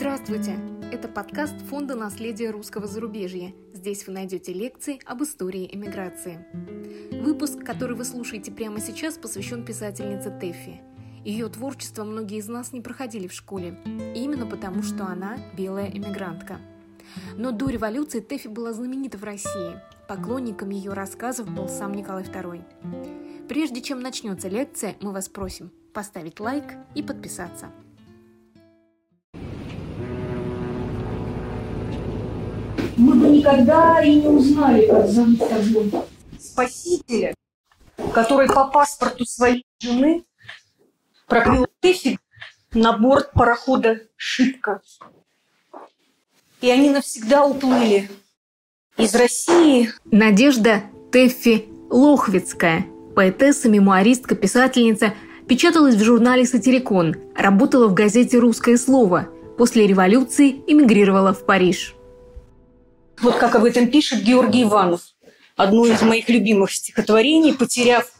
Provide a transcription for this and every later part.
Здравствуйте! Это подкаст Фонда наследия русского зарубежья. Здесь вы найдете лекции об истории эмиграции. Выпуск, который вы слушаете прямо сейчас, посвящен писательнице Тэффи. Ее творчество многие из нас не проходили в школе, именно потому, что она белая эмигрантка. Но до революции Тэффи была знаменита в России. Поклонником ее рассказов был сам Николай II. Прежде чем начнется лекция, мы вас просим поставить лайк и подписаться. Никогда и не узнали, как зовут того спасителя, который по паспорту своей жены прокрыл Тэфиг на борт парохода «Шибка». И они навсегда уплыли из России. Надежда Тэффи Лохвицкая, поэтесса, мемуаристка, писательница, печаталась в журнале «Сатирикон», работала в газете «Русское слово», после революции эмигрировала в Париж. Вот как об этом пишет Георгий Иванов. Одно из моих любимых стихотворений, потеряв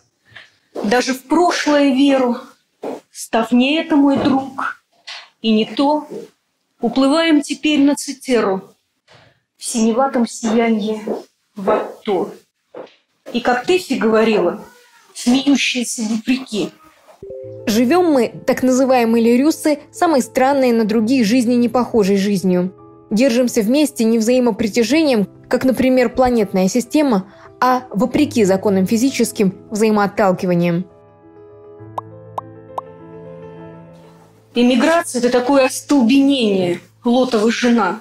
даже в прошлое веру, став не это мой друг и не то, уплываем теперь на Цитеру в синеватом сиянье в Атто. И как Тэфи говорила, смеющаяся вопреки. Живем мы, так называемые лирюсы, самой странной на другие жизни не похожей жизнью. Держимся вместе не взаимопритяжением, как, например, планетная система, а вопреки законам физическим взаимоотталкиванием. Эмиграция – это такое остолбенение, лотова жена.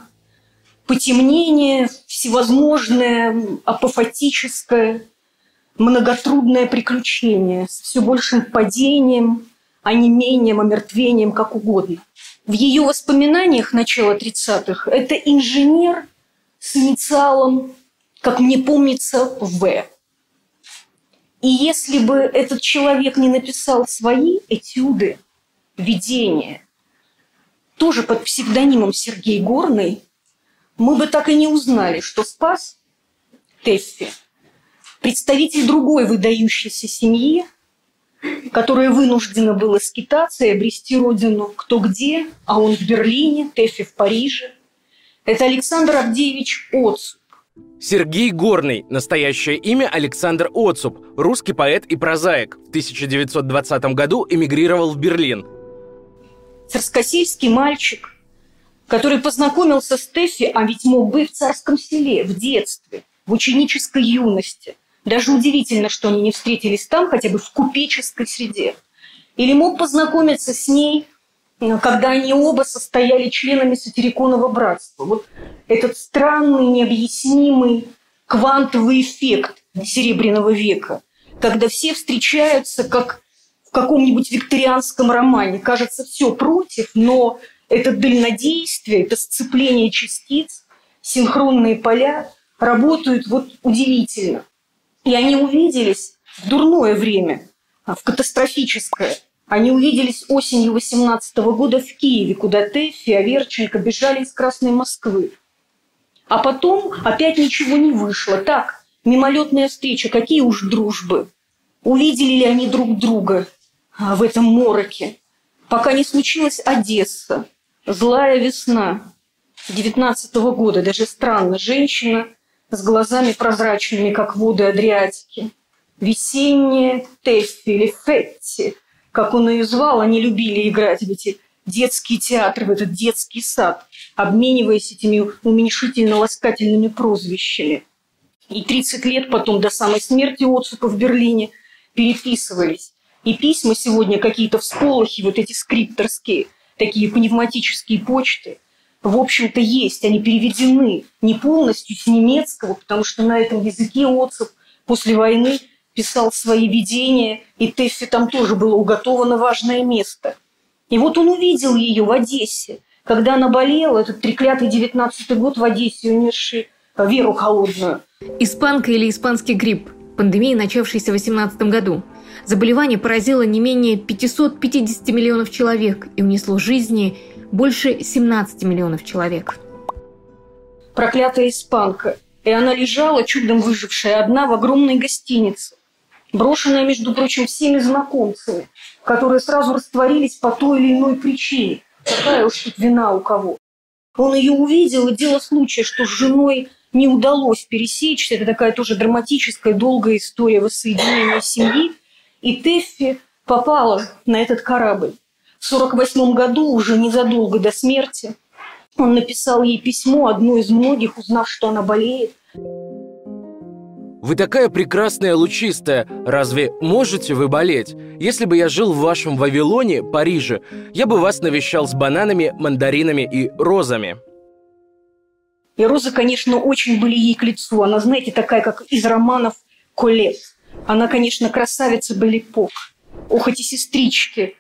Потемнение, всевозможное, апофатическое, многотрудное приключение с все большим падением, онемением, омертвением, как угодно в ее воспоминаниях начала 30-х это инженер с инициалом, как мне помнится, В. И если бы этот человек не написал свои этюды, видения, тоже под псевдонимом Сергей Горный, мы бы так и не узнали, что спас Теффи, представитель другой выдающейся семьи, которое вынуждено было скитаться и обрести родину кто где, а он в Берлине, Тэффи в Париже. Это Александр Авдеевич Оцуп. Сергей Горный, настоящее имя Александр Оцуп, русский поэт и прозаик. В 1920 году эмигрировал в Берлин. Царскосельский мальчик, который познакомился с Тэффи, а ведь мог бы в царском селе, в детстве, в ученической юности – даже удивительно, что они не встретились там, хотя бы в купеческой среде. Или мог познакомиться с ней, э, когда они оба состояли членами сатириконного братства. Вот этот странный, необъяснимый квантовый эффект Серебряного века, когда все встречаются как в каком-нибудь викторианском романе. Кажется, все против, но это дальнодействие, это сцепление частиц, синхронные поля работают вот удивительно. И они увиделись в дурное время, а, в катастрофическое. Они увиделись осенью 18 года в Киеве, куда Тэффи Аверченко бежали из Красной Москвы. А потом опять ничего не вышло. Так, мимолетная встреча, какие уж дружбы. Увидели ли они друг друга а, в этом мороке? Пока не случилась Одесса, злая весна 19 -го года. Даже странно, женщина – с глазами прозрачными, как воды Адриатики. Весенние Теффи или Фетти, как он ее звал, они любили играть в эти детские театры, в этот детский сад, обмениваясь этими уменьшительно-ласкательными прозвищами. И 30 лет потом, до самой смерти Отцупа в Берлине, переписывались. И письма сегодня какие-то всполохи, вот эти скрипторские, такие пневматические почты – в общем-то, есть. Они переведены не полностью с немецкого, потому что на этом языке Отцев после войны писал свои видения, и Теффи там тоже было уготовано важное место. И вот он увидел ее в Одессе, когда она болела, этот треклятый девятнадцатый год в Одессе, унесший веру холодную. Испанка или испанский грипп. Пандемия, начавшаяся в 2018 году. Заболевание поразило не менее 550 миллионов человек и унесло жизни больше 17 миллионов человек. Проклятая испанка. И она лежала, чудом выжившая, одна в огромной гостинице, брошенная, между прочим, всеми знакомцами, которые сразу растворились по той или иной причине. Какая уж тут вина у кого. Он ее увидел, и дело случая, что с женой не удалось пересечься. Это такая тоже драматическая, долгая история воссоединения семьи. И Теффи попала на этот корабль. В 1948 году, уже незадолго до смерти, он написал ей письмо, одно из многих, узнав, что она болеет. Вы такая прекрасная лучистая. Разве можете вы болеть? Если бы я жил в вашем Вавилоне, Париже, я бы вас навещал с бананами, мандаринами и розами. И розы, конечно, очень были ей к лицу. Она, знаете, такая, как из романов Колет. Она, конечно, красавица Белипок. Ох, эти сестрички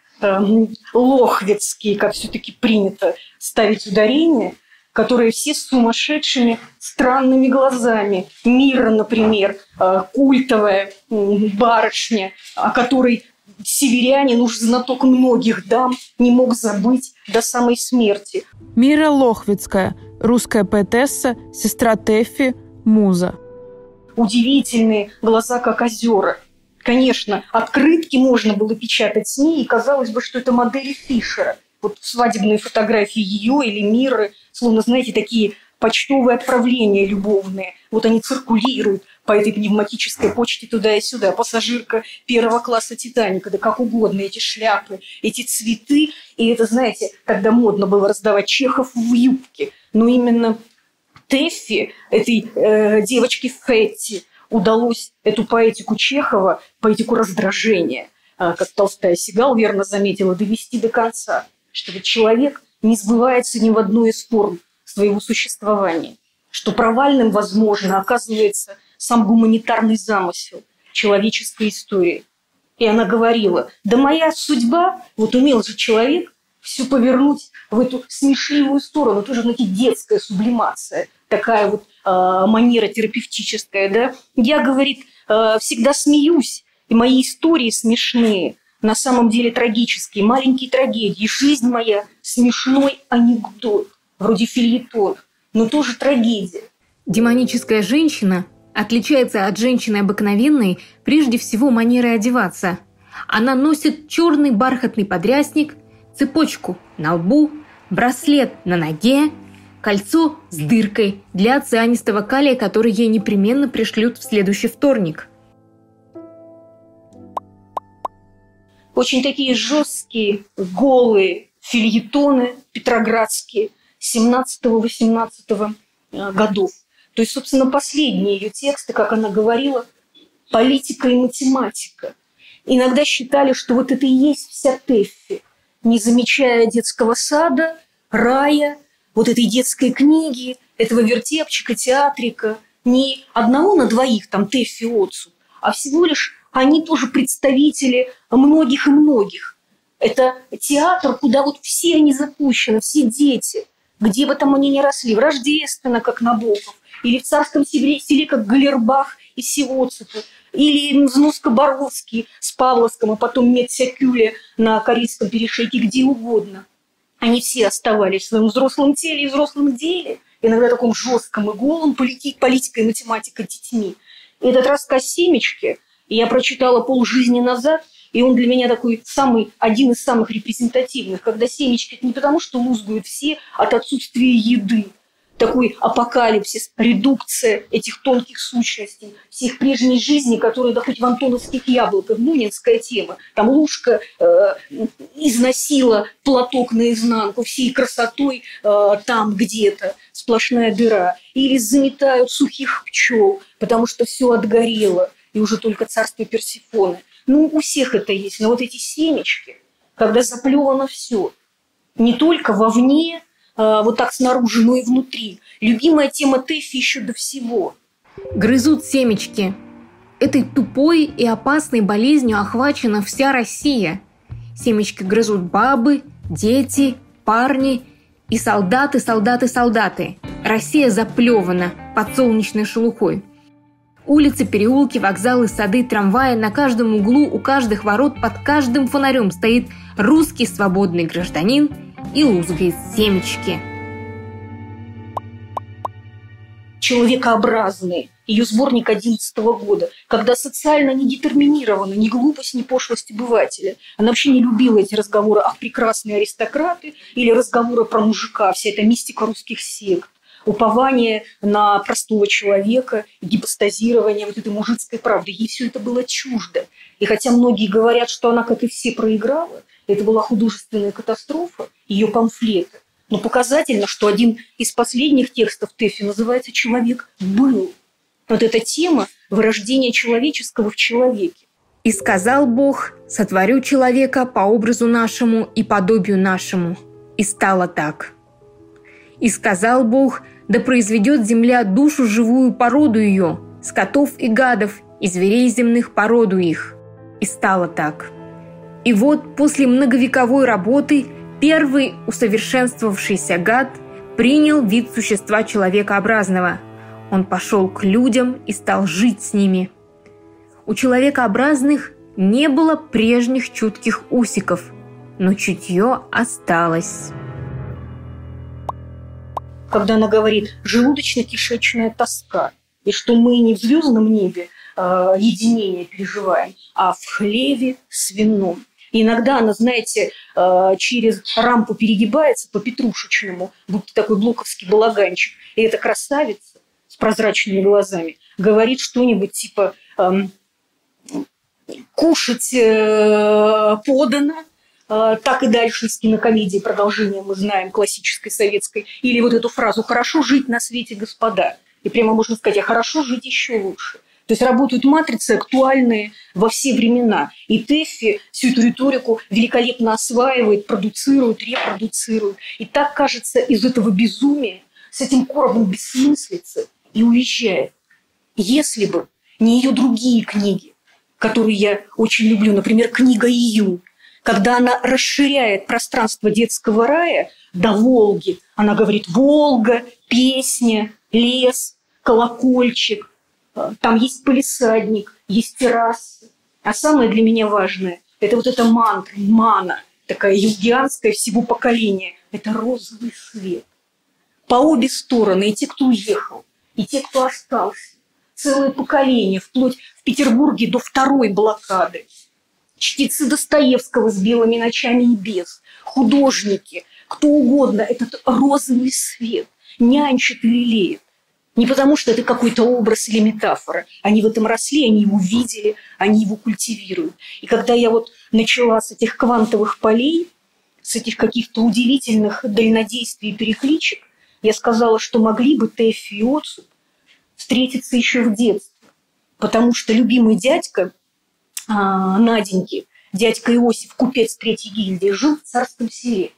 лохвицкие, как все-таки принято ставить ударение – которые все с сумасшедшими странными глазами. Мира, например, э, культовая барышня, о которой северянин, уж знаток многих дам, не мог забыть до самой смерти. Мира Лохвицкая, русская поэтесса, сестра Теффи, муза. Удивительные глаза, как озера. Конечно, открытки можно было печатать с ней, и казалось бы, что это модели Фишера. Вот свадебные фотографии ее или Миры словно, знаете, такие почтовые отправления любовные. Вот они циркулируют по этой пневматической почте туда и сюда. Пассажирка первого класса Титаника, да как угодно, эти шляпы, эти цветы. И это, знаете, тогда модно было раздавать чехов в юбке. Но именно Теффи, этой э, девочке Фетти, удалось эту поэтику Чехова, поэтику раздражения, э, как Толстая Сигал верно заметила, довести до конца. Чтобы человек не сбывается ни в одной из форм своего существования, что провальным, возможно, оказывается сам гуманитарный замысел человеческой истории. И она говорила, да моя судьба, вот умел же человек все повернуть в эту смешливую сторону, тоже, знаете, детская сублимация, такая вот манера терапевтическая, да. Я, говорит, э, всегда смеюсь, и мои истории смешные, на самом деле трагические, маленькие трагедии. Жизнь моя – смешной анекдот, вроде фильетон, но тоже трагедия. Демоническая женщина отличается от женщины обыкновенной прежде всего манерой одеваться. Она носит черный бархатный подрясник, цепочку на лбу, браслет на ноге, кольцо с дыркой для цианистого калия, который ей непременно пришлют в следующий вторник – очень такие жесткие, голые фильетоны петроградские 17-18 э, годов. То есть, собственно, последние ее тексты, как она говорила, политика и математика. Иногда считали, что вот это и есть вся Теффи, не замечая детского сада, рая, вот этой детской книги, этого вертепчика, театрика, не одного на двоих, там, Теффи Отцу, а всего лишь они тоже представители многих и многих. Это театр, куда вот все они запущены, все дети, где бы там они ни росли, в Рождественно, как Набоков, или в Царском селе, селе как Галербах и Сиоцепу, или Знуско-Боровский с Павловском, а потом Медсякюле на Корейском перешейке, где угодно. Они все оставались в своем взрослом теле и взрослом деле, иногда таком жестком и голом политикой и математикой детьми. И этот рассказ «Семечки» я прочитала полжизни назад, и он для меня такой самый, один из самых репрезентативных, когда семечки это не потому, что лузгают все от отсутствия еды, такой апокалипсис, редукция этих тонких сущностей, всех прежней жизни, которые, да хоть в антоновских яблоках, бунинская тема, там Лужка э, износила платок наизнанку, всей красотой э, там где-то, сплошная дыра, или заметают сухих пчел, потому что все отгорело, и уже только царство Персифоны. Ну, у всех это есть. Но вот эти семечки, когда заплевано все, не только вовне, вот так снаружи, но и внутри. Любимая тема Тэффи еще до всего. Грызут семечки. Этой тупой и опасной болезнью охвачена вся Россия. Семечки грызут бабы, дети, парни и солдаты, солдаты, солдаты. Россия заплевана под солнечной шелухой. Улицы, переулки, вокзалы, сады, трамваи, на каждом углу, у каждых ворот, под каждым фонарем стоит русский свободный гражданин и лузгает семечки. человекообразные, ее сборник 11 года, когда социально не детерминирована ни глупость, ни пошлость обывателя. Она вообще не любила эти разговоры о прекрасные аристократы или разговоры про мужика, вся эта мистика русских сект упование на простого человека, гипостазирование вот этой мужицкой правды. Ей все это было чуждо. И хотя многие говорят, что она, как и все, проиграла, это была художественная катастрофа, ее памфлеты, но показательно, что один из последних текстов Тэфи называется «Человек был». Вот эта тема вырождения человеческого в человеке. «И сказал Бог, сотворю человека по образу нашему и подобию нашему. И стало так. И сказал Бог, да произведет земля душу живую породу ее, скотов и гадов, и зверей земных породу их. И стало так. И вот после многовековой работы – Первый усовершенствовавшийся гад принял вид существа человекообразного. Он пошел к людям и стал жить с ними. У человекообразных не было прежних чутких усиков, но чутье осталось. Когда она говорит «желудочно-кишечная тоска», и что мы не в звездном небе э, единение переживаем, а в хлеве свином. И иногда она, знаете, э, через рампу перегибается по петрушечному, будто такой блоковский балаганчик. И эта красавица с прозрачными глазами говорит что-нибудь типа эм, «кушать э, подано», э, так и дальше из кинокомедии продолжение мы знаем, классической советской. Или вот эту фразу «хорошо жить на свете, господа». И прямо можно сказать, а хорошо жить еще лучше. То есть работают матрицы актуальные во все времена. И Тэффи всю эту риторику великолепно осваивает, продуцирует, репродуцирует. И так, кажется, из этого безумия, с этим коробом бессмыслицы и уезжает. Если бы не ее другие книги, которые я очень люблю, например, книга «Июнь», когда она расширяет пространство детского рая до Волги. Она говорит «Волга», «Песня», «Лес», «Колокольчик», там есть полисадник, есть террасы. А самое для меня важное – это вот эта мантра, мана, такая югианская всего поколения. Это розовый свет. По обе стороны, и те, кто уехал, и те, кто остался. Целое поколение, вплоть в Петербурге до второй блокады. Чтецы Достоевского с белыми ночами и без. Художники, кто угодно, этот розовый свет нянчит и лелеет. Не потому, что это какой-то образ или метафора. Они в этом росли, они его видели, они его культивируют. И когда я вот начала с этих квантовых полей, с этих каких-то удивительных дальнодействий и перекличек, я сказала, что могли бы Тэффи и Отцу встретиться еще в детстве. Потому что любимый дядька Наденьки, дядька Иосиф, купец третьей гильдии, жил в царском селе.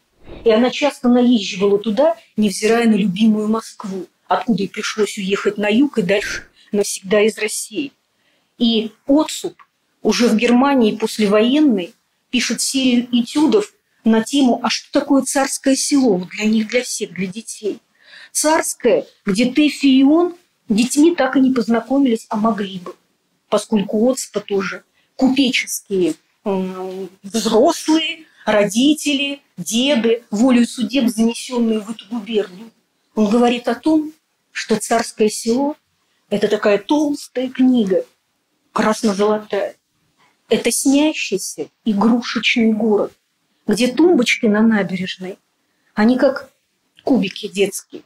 И она часто наезживала туда, невзирая на любимую Москву откуда и пришлось уехать на юг и дальше навсегда из России. И Отсуп уже в Германии послевоенной пишет серию этюдов на тему «А что такое царское село?» для них, для всех, для детей. Царское, где Тэфи и он детьми так и не познакомились, а могли бы, поскольку Отспа тоже купеческие взрослые, родители, деды, волею судеб, занесенные в эту губернию. Он говорит о том, что царское село – это такая толстая книга, красно-золотая. Это снящийся игрушечный город, где тумбочки на набережной, они как кубики детские,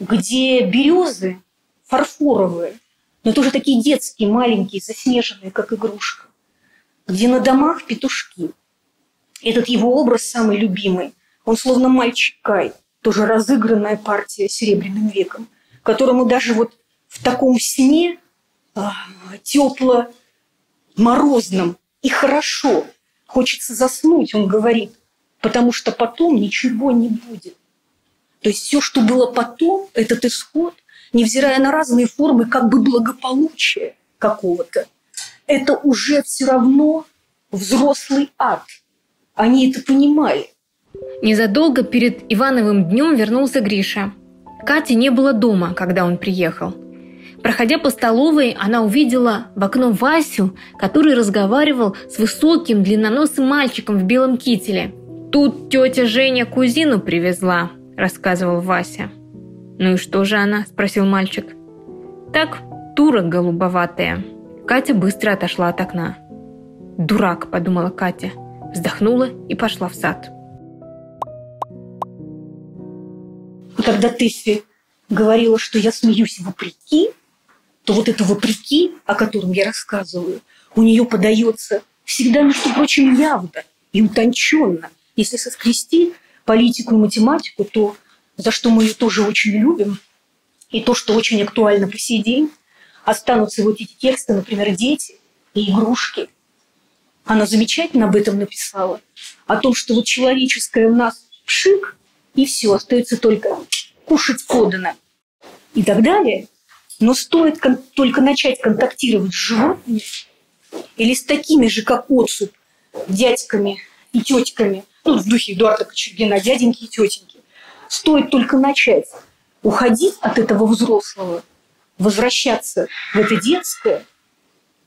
где березы фарфоровые, но тоже такие детские, маленькие, заснеженные, как игрушка, где на домах петушки. Этот его образ самый любимый. Он словно мальчик Кай, тоже разыгранная партия серебряным веком – которому даже вот в таком сне а, тепло, морозном и хорошо хочется заснуть, он говорит, потому что потом ничего не будет. То есть все, что было потом, этот исход, невзирая на разные формы как бы благополучия какого-то, это уже все равно взрослый ад. Они это понимали. Незадолго перед Ивановым днем вернулся Гриша. Кати не было дома, когда он приехал. Проходя по столовой, она увидела в окно Васю, который разговаривал с высоким длинноносым мальчиком в белом кителе. «Тут тетя Женя кузину привезла», – рассказывал Вася. «Ну и что же она?» – спросил мальчик. Так, тура голубоватая. Катя быстро отошла от окна. «Дурак», — подумала Катя. Вздохнула и пошла в сад. Когда Тесси говорила, что я смеюсь вопреки, то вот это вопреки, о котором я рассказываю, у нее подается всегда, между прочим, явно и утонченно. Если соскрести политику и математику, то за что мы ее тоже очень любим, и то, что очень актуально по сей день, останутся вот эти тексты, например, «Дети» и «Игрушки». Она замечательно об этом написала. О том, что вот человеческое у нас пшик, и все, остается только кушать подано и так далее. Но стоит только начать контактировать с животными или с такими же, как отцу, дядьками и тетками, ну, в духе Эдуарда Кочергина, дяденьки и тетеньки, стоит только начать уходить от этого взрослого, возвращаться в это детское,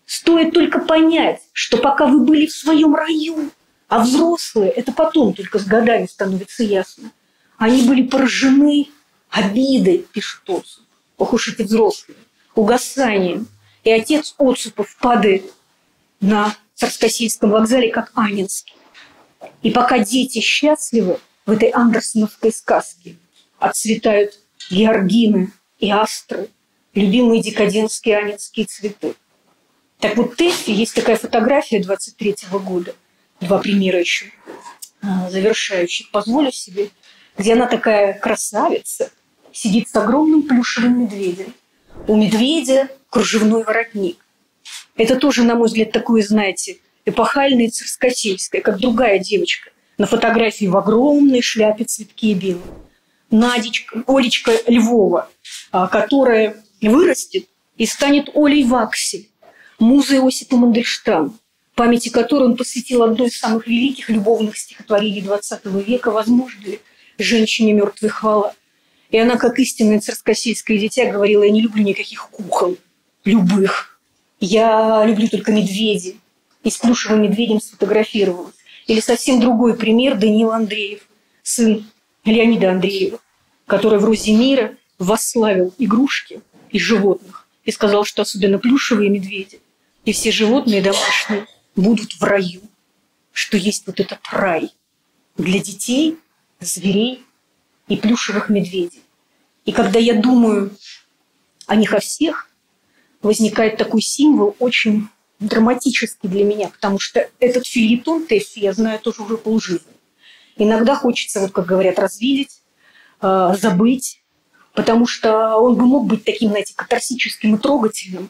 стоит только понять, что пока вы были в своем раю, а взрослые, это потом только с годами становится ясно, они были поражены обидой, пишет Отцу. Ох уж эти взрослые, угасанием. И отец Отцупов падает на Царскосельском вокзале, как Анинский. И пока дети счастливы в этой андерсоновской сказке, отцветают георгины и астры, любимые декадентские анинские цветы. Так вот, Тессе есть такая фотография 23 -го года, два примера еще а, завершающих. Позволю себе где она такая красавица, сидит с огромным плюшевым медведем. У медведя кружевной воротник. Это тоже, на мой взгляд, такое, знаете, эпохальное царскосельское, как другая девочка на фотографии в огромной шляпе цветки белые. Надечка, Олечка Львова, а, вырастет и станет Олей Ваксель, музой Иосипа Мандельштама, памяти которой он посвятил одно из самых великих любовных стихотворений XX века «Возможно ли женщине мертвой хвала. И она, как истинное царскосельское дитя, говорила, я не люблю никаких кукол, любых. Я люблю только медведей. И с плюшевым медведем сфотографировалась. Или совсем другой пример Даниил Андреев, сын Леонида Андреева, который в «Розе мира» восславил игрушки и животных и сказал, что особенно плюшевые медведи и все животные домашние будут в раю, что есть вот этот рай для детей – зверей и плюшевых медведей. И когда я думаю о них о всех, возникает такой символ очень драматический для меня, потому что этот фильетон Теффи я знаю тоже уже полжизни. Иногда хочется, вот как говорят, развидеть, э, забыть, потому что он бы мог быть таким, знаете, катарсическим и трогательным,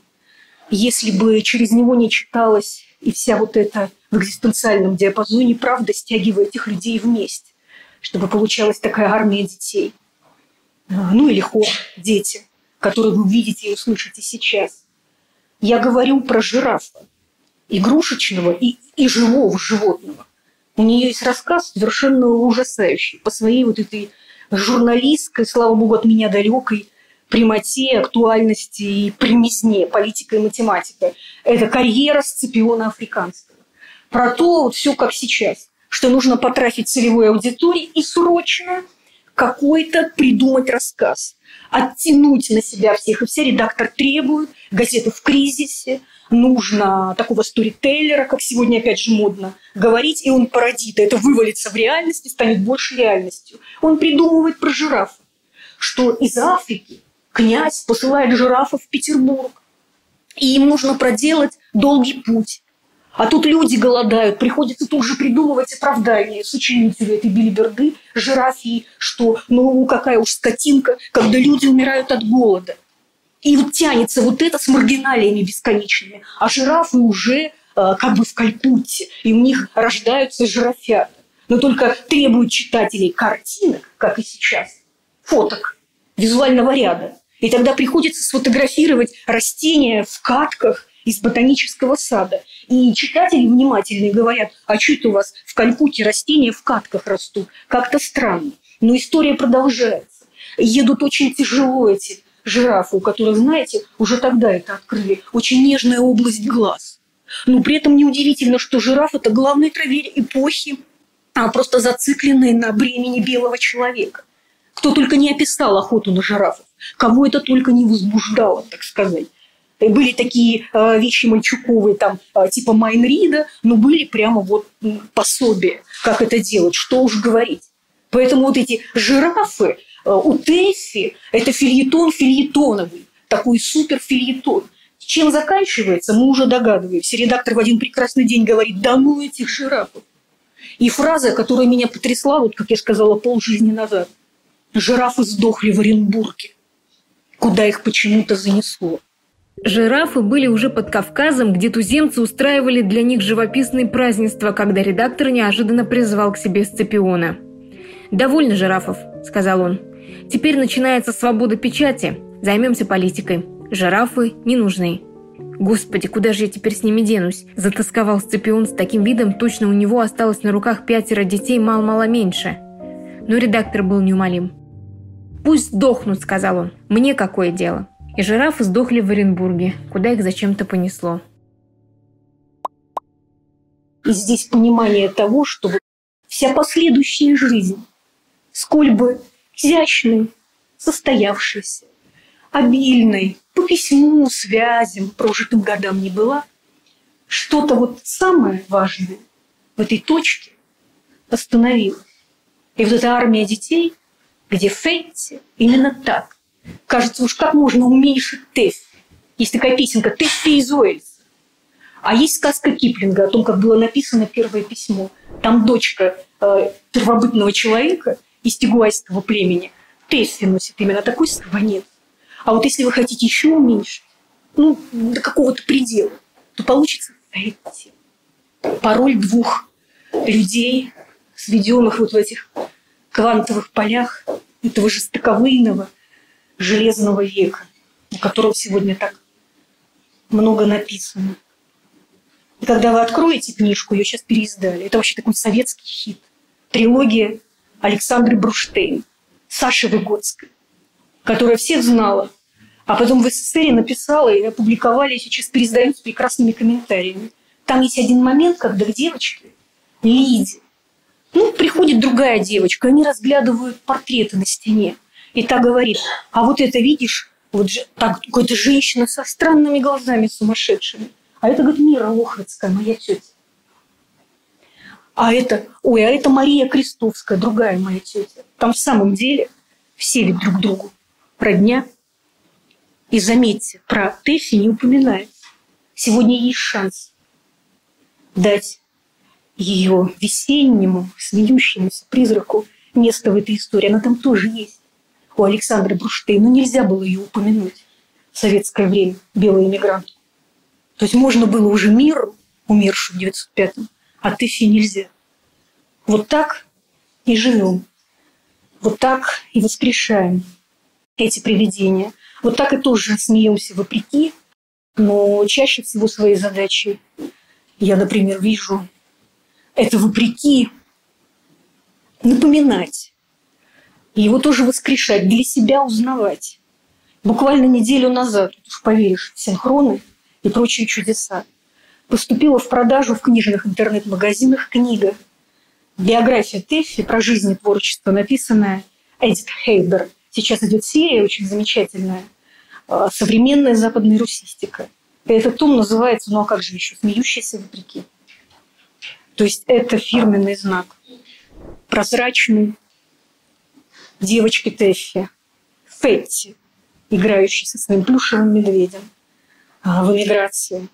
если бы через него не читалась и вся вот эта в экзистенциальном диапазоне правда, стягивая этих людей вместе чтобы получалась такая армия детей. А, ну или хор «Дети», который вы увидите и услышите сейчас. Я говорю про жирафа, игрушечного и, и живого животного. У нее есть рассказ совершенно ужасающий по своей вот этой журналистской, слава богу, от меня далекой прямоте, актуальности и примизне, политика и математика. Это карьера Сципиона Африканского. Про то вот все как сейчас что нужно потрафить целевой аудитории и срочно какой-то придумать рассказ, оттянуть на себя всех. И все редактор требует, газеты в кризисе, нужно такого сторителлера, как сегодня опять же модно, говорить, и он породит. Это вывалится в реальность и станет больше реальностью. Он придумывает про жирафа, что из Африки князь посылает жирафа в Петербург, и им нужно проделать долгий путь а тут люди голодают, приходится тут же придумывать оправдание сочинителю этой билиберды, жирафии, что ну какая уж скотинка, когда люди умирают от голода. И вот тянется вот это с маргиналиями бесконечными, а жирафы уже э, как бы в Калькутте, и у них рождаются жирафята. Но только требуют читателей картинок, как и сейчас, фоток, визуального ряда. И тогда приходится сфотографировать растения в катках из ботанического сада. И читатели внимательные говорят, а что это у вас в Калькутте растения в катках растут? Как-то странно. Но история продолжается. Едут очень тяжело эти жирафы, у которых, знаете, уже тогда это открыли, очень нежная область глаз. Но при этом неудивительно, что жираф – это главный травель эпохи, а просто зацикленный на бремени белого человека. Кто только не описал охоту на жирафов. Кого это только не возбуждало, так сказать. Были такие э, вещи мальчуковые, там, э, типа Майнрида, но были прямо вот пособия, как это делать, что уж говорить. Поэтому вот эти жирафы э, у Тэффи – это фильетон фильетоновый, такой супер фильетон. Чем заканчивается, мы уже догадываемся. Редактор в один прекрасный день говорит, да ну этих жирафов. И фраза, которая меня потрясла, вот как я сказала полжизни назад. Жирафы сдохли в Оренбурге, куда их почему-то занесло. Жирафы были уже под Кавказом, где туземцы устраивали для них живописные празднества, когда редактор неожиданно призвал к себе Сципиона. «Довольно жирафов», — сказал он. «Теперь начинается свобода печати. Займемся политикой. Жирафы не нужны». «Господи, куда же я теперь с ними денусь?» – затасковал Сципион с таким видом, точно у него осталось на руках пятеро детей мало-мало меньше. Но редактор был неумолим. «Пусть сдохнут», – сказал он. «Мне какое дело?» И жирафы сдохли в Оренбурге, куда их зачем-то понесло. И здесь понимание того, что вся последующая жизнь, сколь бы изящной, состоявшейся, обильной, по письму, связям, прожитым годам не была, что-то вот самое важное в этой точке остановилось. И вот эта армия детей, где Фетти именно так. Кажется, уж как можно уменьшить Тэффи. Есть такая песенка «Тэффи из Уэльса». А есть сказка Киплинга о том, как было написано первое письмо. Там дочка э, первобытного человека из тигуайского племени Тэффи носит именно такой слонец. А вот если вы хотите еще уменьшить, ну, до какого-то предела, то получится эти. Пароль двух людей, сведенных вот в этих квантовых полях этого жестоковыйного железного века, о котором сегодня так много написано. И когда вы откроете книжку, ее сейчас переиздали, это вообще такой советский хит. Трилогия Александры Бруштейн, Саши Выгодской которая всех знала, а потом в СССР написала и опубликовали, и сейчас пересдают с прекрасными комментариями. Там есть один момент, когда к девочке, Лиде, ну, приходит другая девочка, они разглядывают портреты на стене. И та говорит, а вот это видишь, вот же, так, какая-то женщина со странными глазами сумасшедшими. А это, говорит, Мира Лохвицкая, моя тетя. А это, ой, а это Мария Крестовская, другая моя тетя. Там в самом деле все ведь друг другу родня. И заметьте, про Тэфи не упоминается. Сегодня есть шанс дать ее весеннему, смеющемуся призраку место в этой истории. Она там тоже есть. У Александры Бруштейна. Нельзя было ее упомянуть в советское время, белый иммигрант. То есть можно было уже миру, умершую в 905-м, а Тэфи нельзя. Вот так и живем. Вот так и воскрешаем эти привидения. Вот так и тоже смеемся вопреки, но чаще всего свои задачи я, например, вижу это вопреки напоминать. И его тоже воскрешать, для себя узнавать. Буквально неделю назад, уж поверишь, синхроны и прочие чудеса, поступила в продажу в книжных интернет-магазинах книга «Биография Тэффи про жизнь и творчество», написанная Эдит Хейбер – Сейчас идет серия очень замечательная а, «Современная западная русистика». И этот том называется, ну а как же еще, «Смеющиеся вопреки». То есть это фирменный знак. Прозрачный девочки Тэффи, Фетти, играющий со своим плюшевым медведем а, в эмиграции.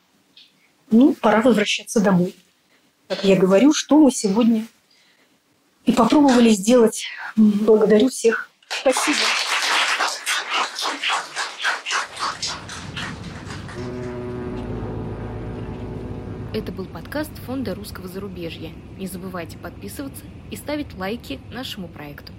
Ну, пора возвращаться домой. Как я говорю, что мы сегодня и попробовали сделать. Благодарю всех Спасибо. Это был подкаст Фонда русского зарубежья. Не забывайте подписываться и ставить лайки нашему проекту.